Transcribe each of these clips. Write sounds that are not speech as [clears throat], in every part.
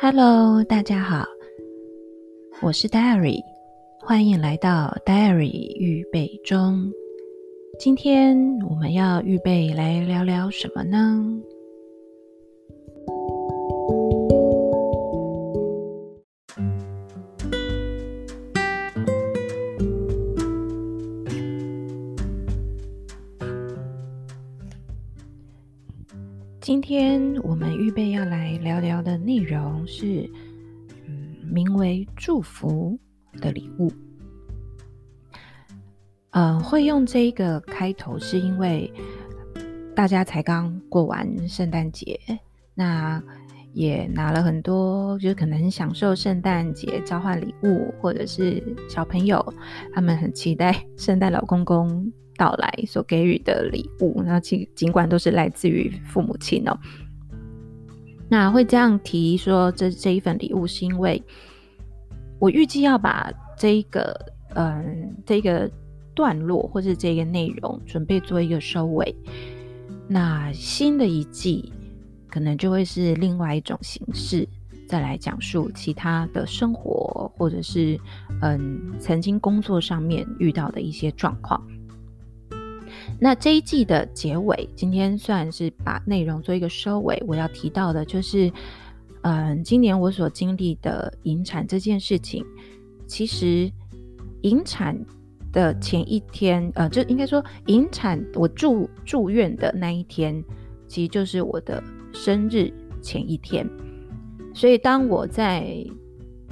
Hello，大家好，我是 Diary，欢迎来到 Diary 预备中。今天我们要预备来聊聊什么呢？容是，嗯，名为“祝福”的礼物。嗯，会用这一个开头，是因为大家才刚过完圣诞节，那也拿了很多，就是可能很享受圣诞节交换礼物，或者是小朋友他们很期待圣诞老公公。到来所给予的礼物，那尽尽管都是来自于父母亲哦，那会这样提说这这一份礼物，是因为我预计要把这一个嗯这个段落或是这个内容准备做一个收尾，那新的一季可能就会是另外一种形式，再来讲述其他的生活或者是嗯曾经工作上面遇到的一些状况。那这一季的结尾，今天算是把内容做一个收尾。我要提到的就是，嗯，今年我所经历的引产这件事情，其实引产的前一天，呃，就应该说引产我住住院的那一天，其实就是我的生日前一天。所以当我在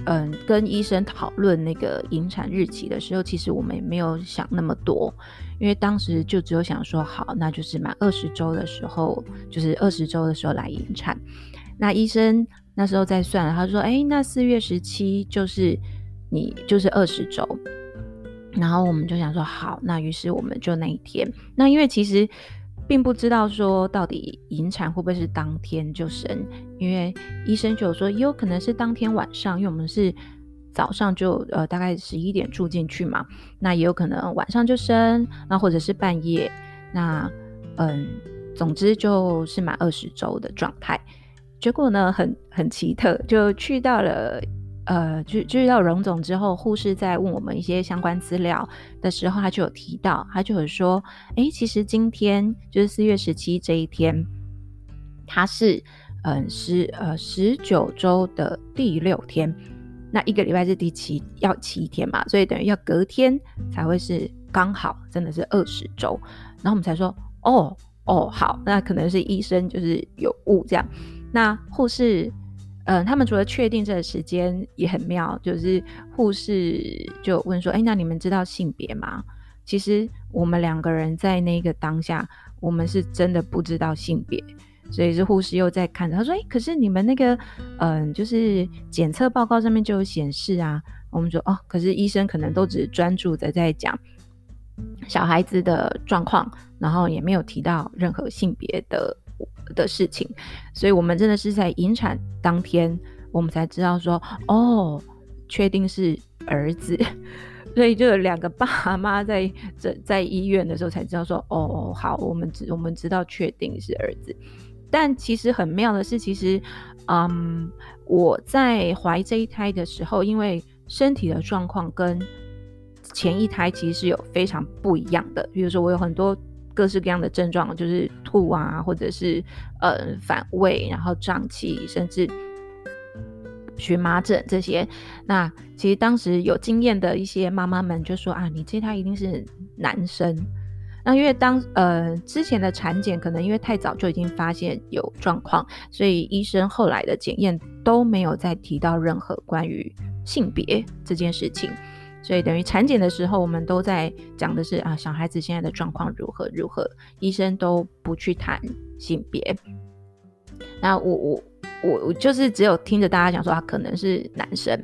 嗯跟医生讨论那个引产日期的时候，其实我们也没有想那么多。因为当时就只有想说好，那就是满二十周的时候，就是二十周的时候来引产。那医生那时候在算，他说：“哎，那四月十七就是你就是二十周。”然后我们就想说好，那于是我们就那一天。那因为其实并不知道说到底引产会不会是当天就生，因为医生就说也有可能是当天晚上，因为我们是。早上就呃大概十一点住进去嘛，那也有可能晚上就生，那或者是半夜，那嗯，总之就是满二十周的状态。结果呢，很很奇特，就去到了呃，就就去到荣总之后，护士在问我们一些相关资料的时候，他就有提到，他就有说，哎、其实今天就是四月十七这一天，他是嗯十呃十九周的第六天。那一个礼拜是第七，要七天嘛，所以等于要隔天才会是刚好，真的是二十周。然后我们才说，哦哦，好，那可能是医生就是有误这样。那护士，嗯、他们除了确定这个时间也很妙，就是护士就问说，哎，那你们知道性别吗？其实我们两个人在那个当下，我们是真的不知道性别。所以是护士又在看着，他说：“哎、可是你们那个，嗯、就是检测报告上面就有显示啊。”我们说：“哦，可是医生可能都只专注的在讲小孩子的状况，然后也没有提到任何性别的的事情。”所以我们真的是在引产当天，我们才知道说：“哦，确定是儿子。” [laughs] 所以就有两个爸妈在在在医院的时候才知道说：“哦，好，我们知我们知道确定是儿子。”但其实很妙的是，其实，嗯，我在怀这一胎的时候，因为身体的状况跟前一胎其实是有非常不一样的。比如说，我有很多各式各样的症状，就是吐啊，或者是呃反胃，然后胀气，甚至荨麻疹这些。那其实当时有经验的一些妈妈们就说啊，你这胎一定是男生。那因为当呃之前的产检可能因为太早就已经发现有状况，所以医生后来的检验都没有再提到任何关于性别这件事情，所以等于产检的时候我们都在讲的是啊小孩子现在的状况如何如何，医生都不去谈性别。那我我我我就是只有听着大家讲说他可能是男生，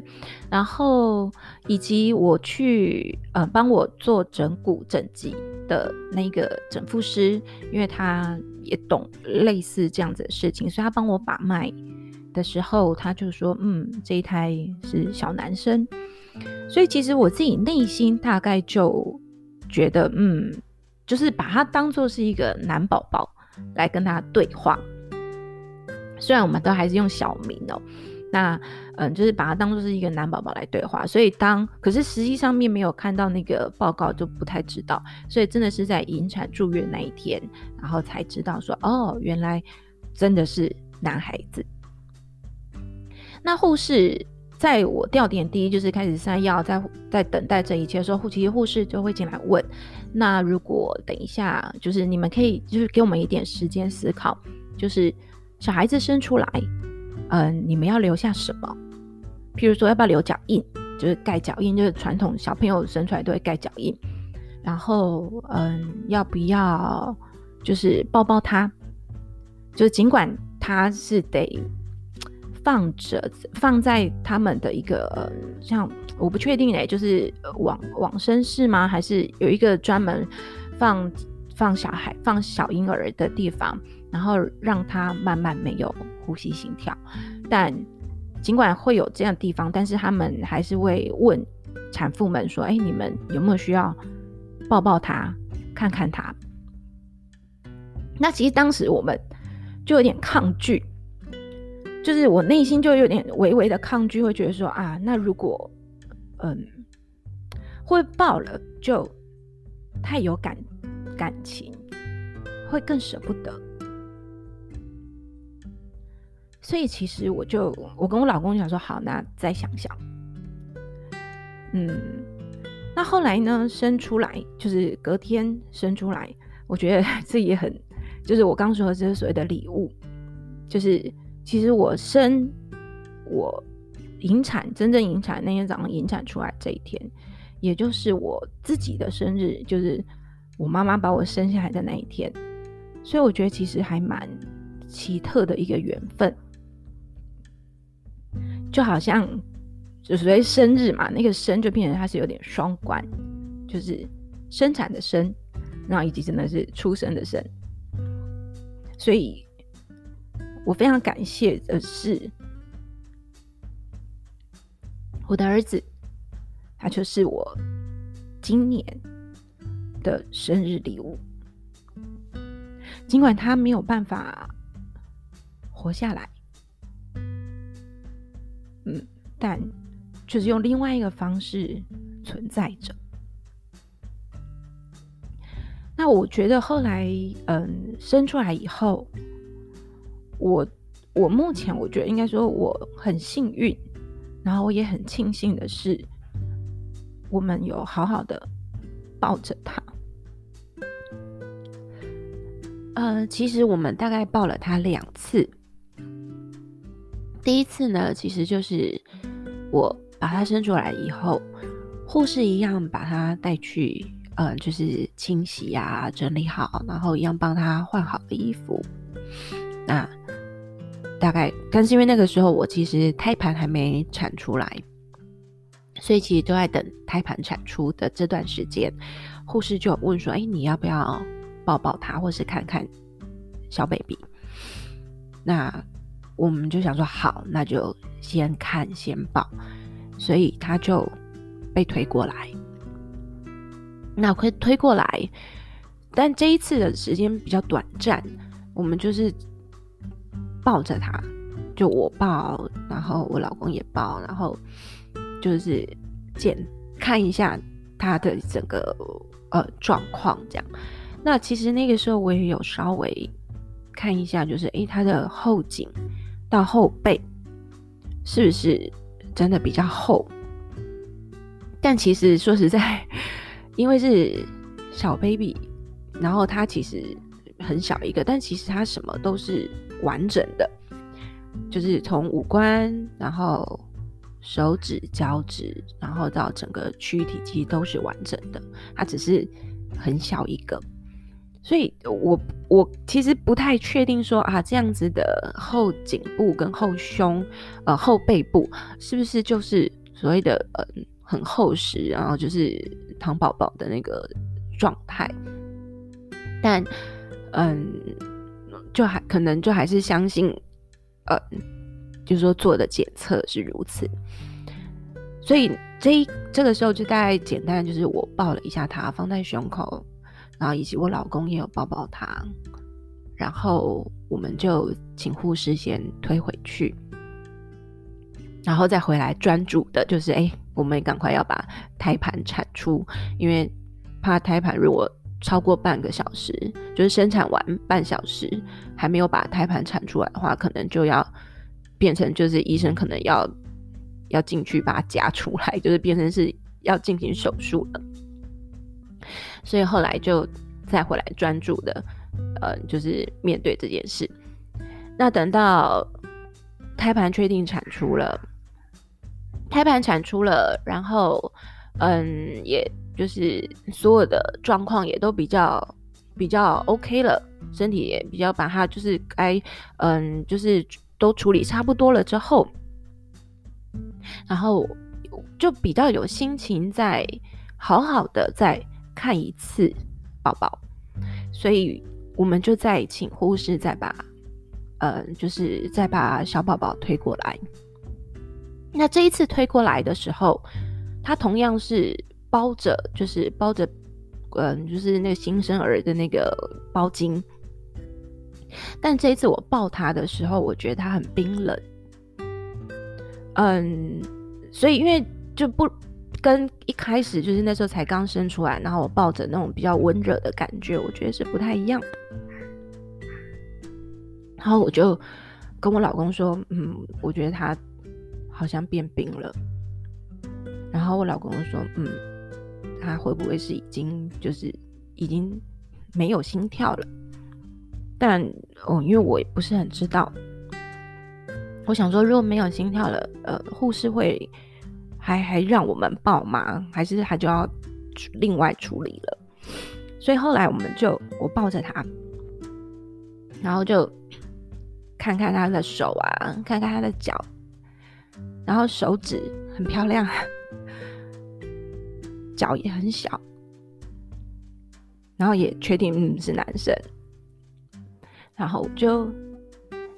然后以及我去呃帮我做整骨整脊。的那个整复师，因为他也懂类似这样子的事情，所以他帮我把脉的时候，他就说：“嗯，这一胎是小男生。”所以其实我自己内心大概就觉得，嗯，就是把他当做是一个男宝宝来跟他对话。虽然我们都还是用小名哦，那嗯，就是把它当做是一个男宝宝来对话。所以当可是实际上面没有看到那个报告，就不太知道。所以真的是在引产住院那一天，然后才知道说，哦，原来真的是男孩子。那护士在我吊点滴，就是开始塞药，在在等待这一切的时候，其实护士就会进来问。那如果等一下，就是你们可以就是给我们一点时间思考，就是小孩子生出来。嗯，你们要留下什么？譬如说，要不要留脚印？就是盖脚印，就是传统小朋友生出来都会盖脚印。然后，嗯，要不要就是抱抱他？就是尽管他是得放着放在他们的一个像我不确定哎，就是往往生室吗？还是有一个专门放放小孩放小婴儿的地方？然后让他慢慢没有呼吸心跳，但尽管会有这样的地方，但是他们还是会问产妇们说：“哎，你们有没有需要抱抱他，看看他？”那其实当时我们就有点抗拒，就是我内心就有点微微的抗拒，会觉得说：“啊，那如果嗯会抱了，就太有感感情，会更舍不得。”所以其实我就我跟我老公讲说好，那再想想。嗯，那后来呢，生出来就是隔天生出来，我觉得 [laughs] 这也很，就是我刚说的这是所谓的礼物，就是其实我生我引产真正引产那天早上引产出来这一天，也就是我自己的生日，就是我妈妈把我生下来的那一天，所以我觉得其实还蛮奇特的一个缘分。就好像，就所谓生日嘛，那个生就变成它是有点双关，就是生产的生，然后以及真的是出生的生。所以我非常感谢的是，我的儿子，他就是我今年的生日礼物。尽管他没有办法活下来。嗯，但就是用另外一个方式存在着。那我觉得后来，嗯，生出来以后，我我目前我觉得应该说我很幸运，然后我也很庆幸的是，我们有好好的抱着他。呃，其实我们大概抱了他两次。第一次呢，其实就是我把他生出来以后，护士一样把他带去，呃，就是清洗啊，整理好，然后一样帮他换好的衣服。那大概，但是因为那个时候我其实胎盘还没产出来，所以其实都在等胎盘产出的这段时间，护士就问说：“哎，你要不要抱抱他，或是看看小 baby？” 那。我们就想说好，那就先看先抱，所以他就被推过来。那会推过来，但这一次的时间比较短暂，我们就是抱着他，就我抱，然后我老公也抱，然后就是检看一下他的整个呃状况这样。那其实那个时候我也有稍微看一下，就是诶，他的后颈。到后背是不是真的比较厚？但其实说实在，因为是小 baby，然后他其实很小一个，但其实他什么都是完整的，就是从五官，然后手指、脚趾，然后到整个躯体，其实都是完整的。他只是很小一个。所以我，我其实不太确定说啊，这样子的后颈部跟后胸，呃，后背部是不是就是所谓的呃很厚实，然后就是糖宝宝的那个状态？但嗯，就还可能就还是相信，呃，就是说做的检测是如此。所以这一这个时候就大概简单，就是我抱了一下他，放在胸口。然后以及我老公也有抱抱他，然后我们就请护士先推回去。然后再回来专注的，就是哎，我们赶快要把胎盘产出，因为怕胎盘如果超过半个小时，就是生产完半小时还没有把胎盘产出来的话，可能就要变成就是医生可能要要进去把它夹出来，就是变成是要进行手术了。所以后来就再回来专注的，呃，就是面对这件事。那等到胎盘确定产出了。胎盘产出了，然后，嗯，也就是所有的状况也都比较比较 OK 了，身体也比较把它就是该，嗯，就是都处理差不多了之后，然后就比较有心情在好好的在看一次宝宝，所以我们就再请护士再把，嗯，就是再把小宝宝推过来。那这一次推过来的时候，他同样是包着，就是包着，嗯，就是那个新生儿的那个包巾。但这一次我抱他的时候，我觉得他很冰冷。嗯，所以因为就不跟一开始就是那时候才刚生出来，然后我抱着那种比较温热的感觉，我觉得是不太一样的。然后我就跟我老公说，嗯，我觉得他。好像变冰了，然后我老公说：“嗯，他会不会是已经就是已经没有心跳了？”但哦，因为我也不是很知道，我想说，如果没有心跳了，呃，护士会还还让我们抱吗？还是他就要另外处理了？所以后来我们就我抱着他，然后就看看他的手啊，看看他的脚。然后手指很漂亮，脚也很小，然后也确定是男生，然后就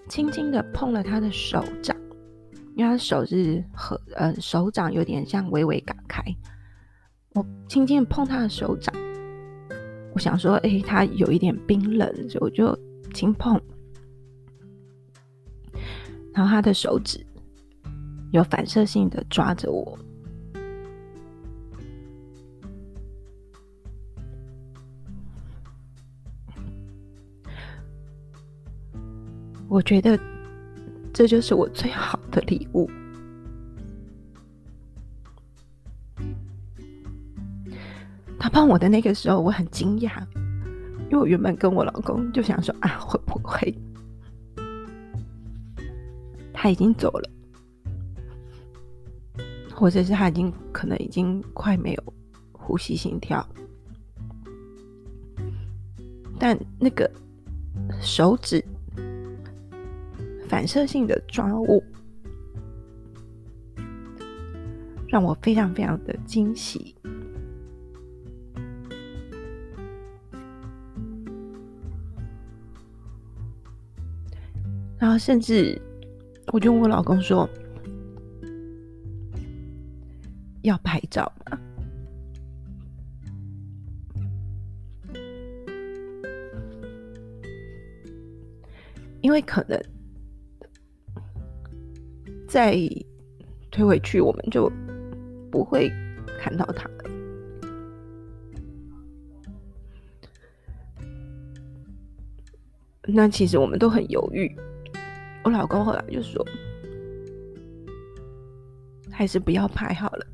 轻轻的碰了他的手掌，因为他手是和呃手掌有点像微微打开，我轻轻碰他的手掌，我想说哎他有一点冰冷，所以我就轻碰，然后他的手指。有反射性的抓着我，我觉得这就是我最好的礼物。他碰我的那个时候，我很惊讶，因为我原本跟我老公就想说啊，会不会他已经走了？或者是他已经可能已经快没有呼吸心跳，但那个手指反射性的抓握，让我非常非常的惊喜。然后甚至，我就问我老公说。要拍照吗？因为可能再推回去，我们就不会看到他了。那其实我们都很犹豫。我老公后来就说：“还是不要拍好了。”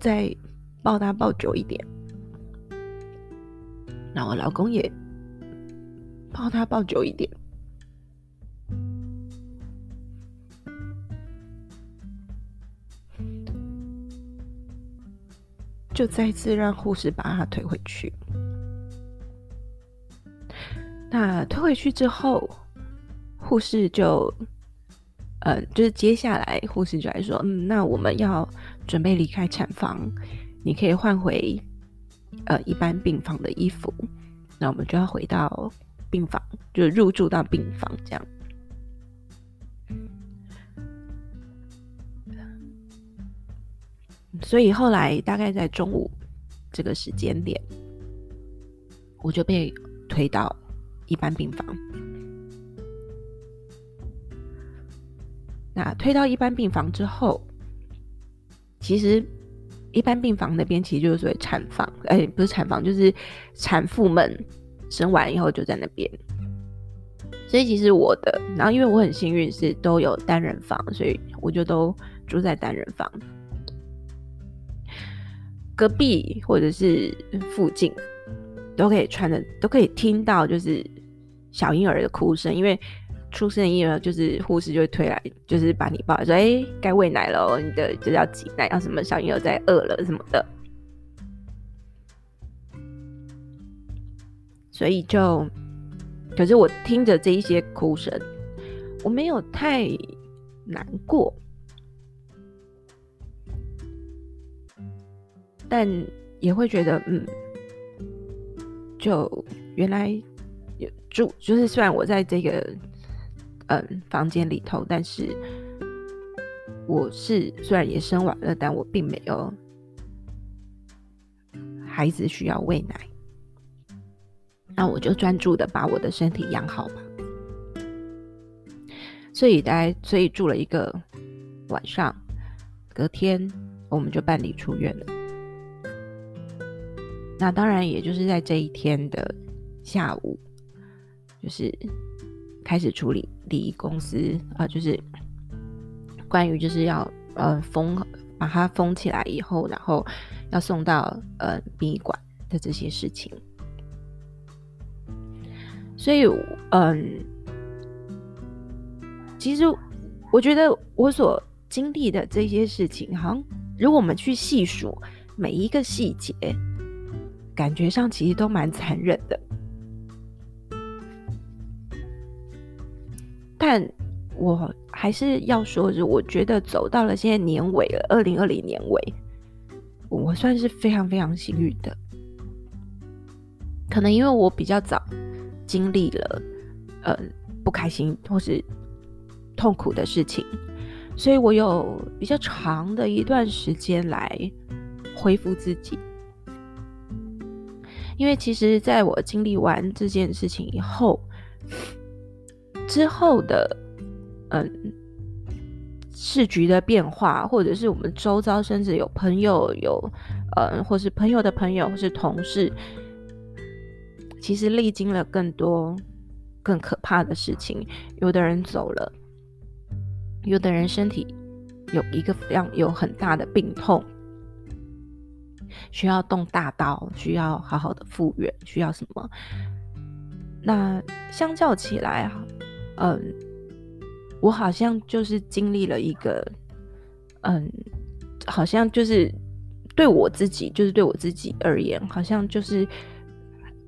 再抱他抱久一点，然后我老公也抱他抱久一点，就再次让护士把他推回去。那推回去之后，护士就。呃，就是接下来护士就来说，嗯，那我们要准备离开产房，你可以换回呃一般病房的衣服，那我们就要回到病房，就入住到病房这样。所以后来大概在中午这个时间点，我就被推到一般病房。那推到一般病房之后，其实一般病房那边其实就是所谓产房，哎，不是产房，就是产妇们生完以后就在那边。所以其实我的，然后因为我很幸运是都有单人房，所以我就都住在单人房。隔壁或者是附近都可以穿的，都可以听到就是小婴儿的哭声，因为。出生婴儿就是护士就会推来，就是把你抱来说：“哎、该喂奶了，你的就要挤奶，要什么小婴儿在饿了什么的。”所以就，可是我听着这一些哭声，我没有太难过，但也会觉得，嗯，就原来有住，就是虽然我在这个。嗯，房间里头，但是我是虽然也生完了，但我并没有孩子需要喂奶，那我就专注的把我的身体养好吧。所以大概所以住了一个晚上，隔天我们就办理出院了。那当然，也就是在这一天的下午，就是。开始处理离公司啊、就是关于就是要呃封把它封起来以后，然后要送到呃殡仪馆的这些事情。所以嗯，其实我觉得我所经历的这些事情，好像如果我们去细数每一个细节，感觉上其实都蛮残忍的。但我还是要说，是我觉得走到了现在年尾了，二零二零年尾，我算是非常非常幸运的。可能因为我比较早经历了呃不开心或是痛苦的事情，所以我有比较长的一段时间来恢复自己。因为其实在我经历完这件事情以后。之后的，嗯，市局的变化，或者是我们周遭，甚至有朋友有，嗯，或是朋友的朋友，或是同事，其实历经了更多更可怕的事情。有的人走了，有的人身体有一个非常有很大的病痛，需要动大刀，需要好好的复原，需要什么？那相较起来啊。嗯，我好像就是经历了一个，嗯，好像就是对我自己，就是对我自己而言，好像就是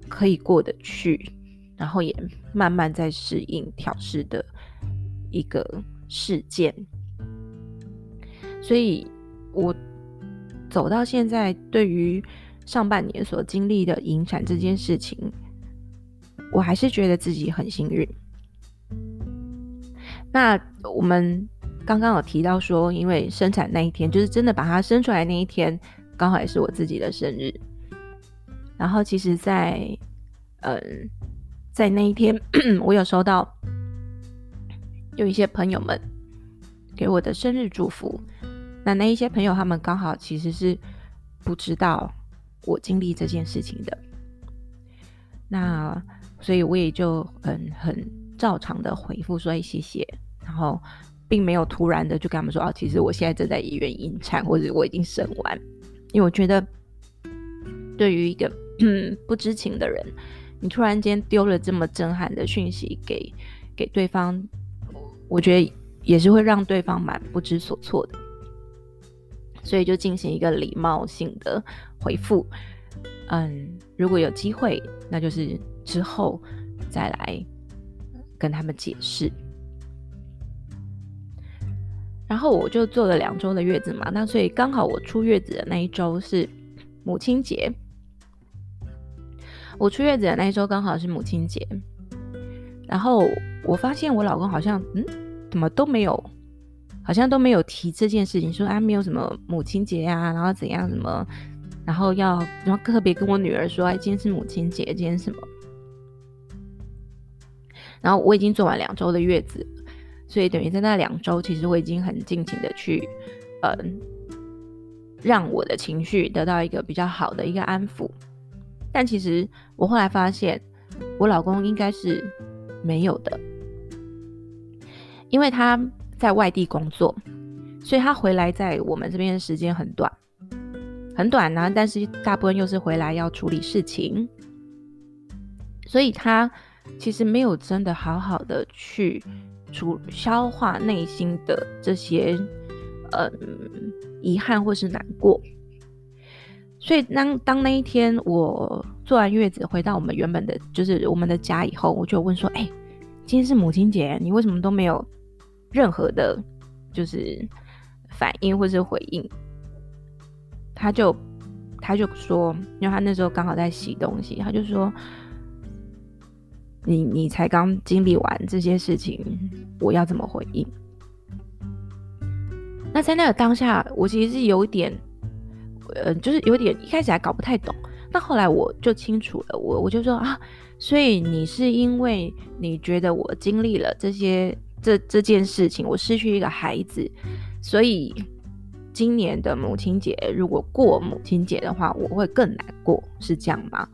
可以过得去，然后也慢慢在适应调试的一个事件。所以，我走到现在，对于上半年所经历的引产这件事情，我还是觉得自己很幸运。那我们刚刚有提到说，因为生产那一天，就是真的把它生出来那一天，刚好也是我自己的生日。然后其实在，在嗯，在那一天，[clears throat] 我有收到有一些朋友们给我的生日祝福。那那一些朋友，他们刚好其实是不知道我经历这件事情的。那所以我也就嗯很。照常的回复说谢谢，然后并没有突然的就跟他们说啊，其实我现在正在医院引产，或者我已经生完。因为我觉得，对于一个 [clears throat] 不知情的人，你突然间丢了这么震撼的讯息给给对方，我觉得也是会让对方蛮不知所措的。所以就进行一个礼貌性的回复。嗯，如果有机会，那就是之后再来。跟他们解释，然后我就坐了两周的月子嘛，那所以刚好我出月子的那一周是母亲节，我出月子的那一周刚好是母亲节，然后我发现我老公好像嗯，怎么都没有好像都没有提这件事情，说啊没有什么母亲节啊，然后怎样什么，然后要然后特别跟我女儿说，哎，今天是母亲节，今天什么？然后我已经做完两周的月子，所以等于在那两周，其实我已经很尽情的去，嗯、让我的情绪得到一个比较好的一个安抚。但其实我后来发现，我老公应该是没有的，因为他在外地工作，所以他回来在我们这边的时间很短，很短呢、啊。但是大部分又是回来要处理事情，所以他。其实没有真的好好的去处消化内心的这些嗯遗憾或是难过，所以当当那一天我坐完月子回到我们原本的就是我们的家以后，我就问说：“哎、今天是母亲节，你为什么都没有任何的，就是反应或是回应？”他就他就说，因为他那时候刚好在洗东西，他就说。你你才刚经历完这些事情，我要怎么回应？那在那个当下，我其实是有一点，呃，就是有点一开始还搞不太懂。那后来我就清楚了，我我就说啊，所以你是因为你觉得我经历了这些这这件事情，我失去一个孩子，所以今年的母亲节如果过母亲节的话，我会更难过，是这样吗？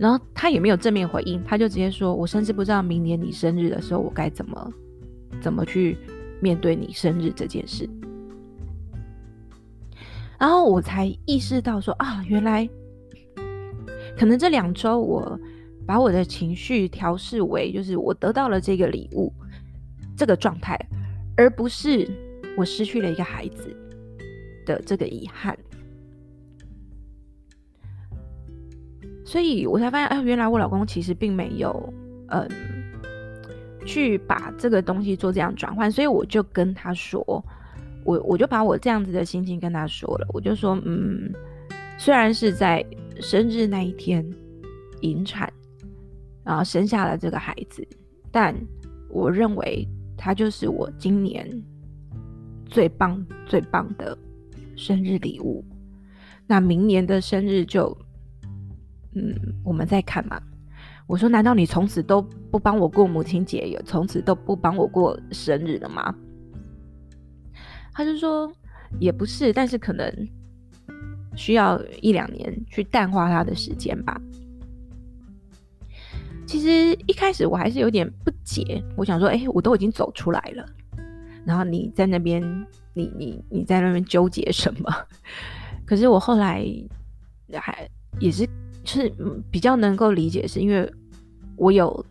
然后他也没有正面回应，他就直接说：“我甚至不知道明年你生日的时候，我该怎么怎么去面对你生日这件事。”然后我才意识到说：“啊，原来可能这两周我把我的情绪调试为就是我得到了这个礼物这个状态，而不是我失去了一个孩子的这个遗憾。”所以我才发现，哎，原来我老公其实并没有，嗯，去把这个东西做这样转换。所以我就跟他说，我我就把我这样子的心情跟他说了。我就说，嗯，虽然是在生日那一天引产，然后生下了这个孩子，但我认为他就是我今年最棒最棒的生日礼物。那明年的生日就。嗯，我们再看嘛。我说，难道你从此都不帮我过母亲节，有从此都不帮我过生日了吗？他就说，也不是，但是可能需要一两年去淡化他的时间吧。其实一开始我还是有点不解，我想说，哎，我都已经走出来了，然后你在那边，你你你在那边纠结什么？[laughs] 可是我后来还也是。是比较能够理解，是因为我有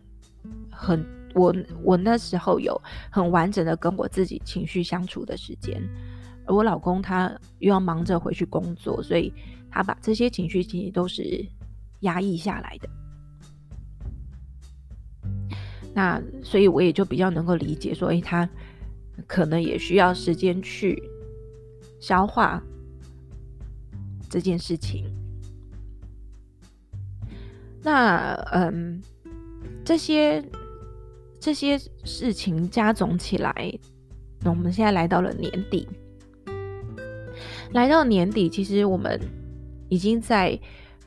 很我我那时候有很完整的跟我自己情绪相处的时间，而我老公他又要忙着回去工作，所以他把这些情绪其实都是压抑下来的。那所以我也就比较能够理解说，诶，他可能也需要时间去消化这件事情。那嗯，这些这些事情加总起来，那我们现在来到了年底，来到年底，其实我们已经在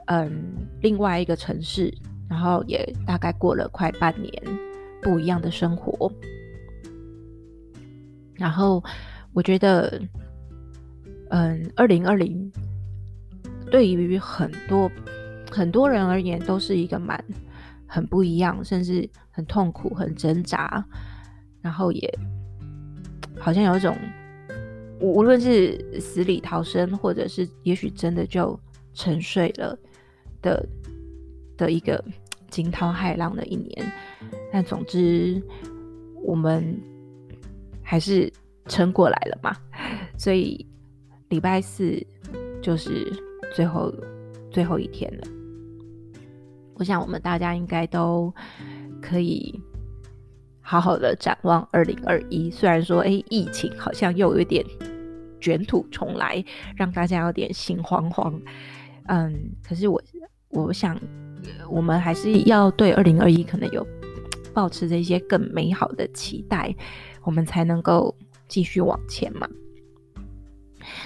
嗯另外一个城市，然后也大概过了快半年不一样的生活，然后我觉得，嗯，二零二零对于很多。很多人而言都是一个蛮很不一样，甚至很痛苦、很挣扎，然后也好像有一种无论是死里逃生，或者是也许真的就沉睡了的的一个惊涛骇浪的一年。但总之，我们还是撑过来了嘛。所以礼拜四就是最后最后一天了。我想，我们大家应该都可以好好的展望二零二一。虽然说，哎，疫情好像又有点卷土重来，让大家有点心慌慌。嗯，可是我我想，我们还是要对二零二一可能有抱持着一些更美好的期待，我们才能够继续往前嘛。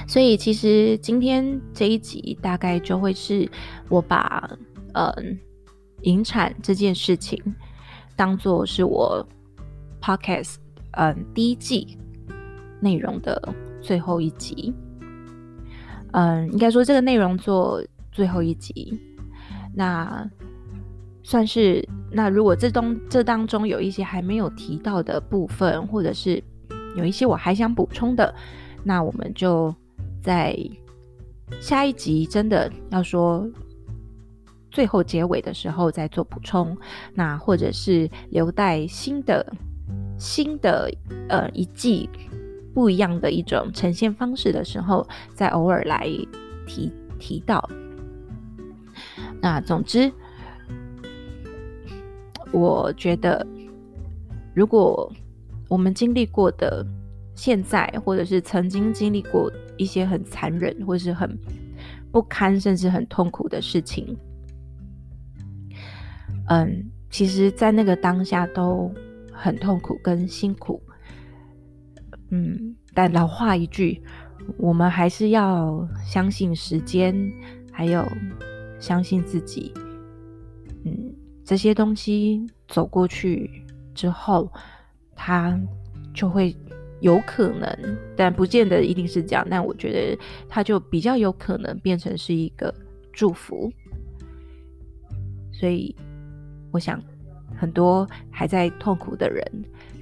所以其实今天这一集大概就会是我把嗯引产这件事情当做是我 podcast 嗯第一季内容的最后一集。嗯，应该说这个内容做最后一集，那算是那如果这东这当中有一些还没有提到的部分，或者是有一些我还想补充的，那我们就在下一集真的要说最后结尾的时候再做补充，那或者是留待新的新的呃一季。不一样的一种呈现方式的时候，再偶尔来提提到。那总之，我觉得，如果我们经历过的、现在或者是曾经经历过一些很残忍或是很不堪，甚至很痛苦的事情，嗯，其实，在那个当下都很痛苦跟辛苦。嗯，但老话一句，我们还是要相信时间，还有相信自己。嗯，这些东西走过去之后，它就会有可能，但不见得一定是这样。但我觉得它就比较有可能变成是一个祝福。所以，我想很多还在痛苦的人，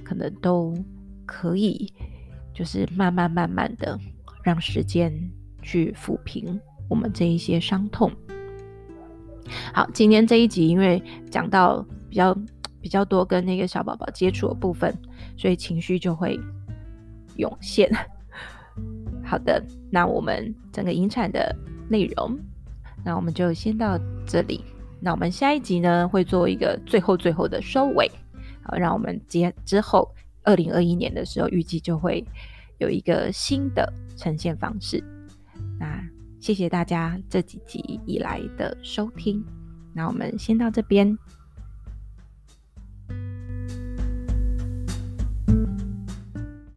可能都可以。就是慢慢慢慢的让时间去抚平我们这一些伤痛。好，今天这一集因为讲到比较比较多跟那个小宝宝接触的部分，所以情绪就会涌现。[laughs] 好的，那我们整个引产的内容，那我们就先到这里。那我们下一集呢，会做一个最后最后的收尾。好，让我们接之后。二零二一年的时候，预计就会有一个新的呈现方式。那谢谢大家这几集以来的收听，那我们先到这边。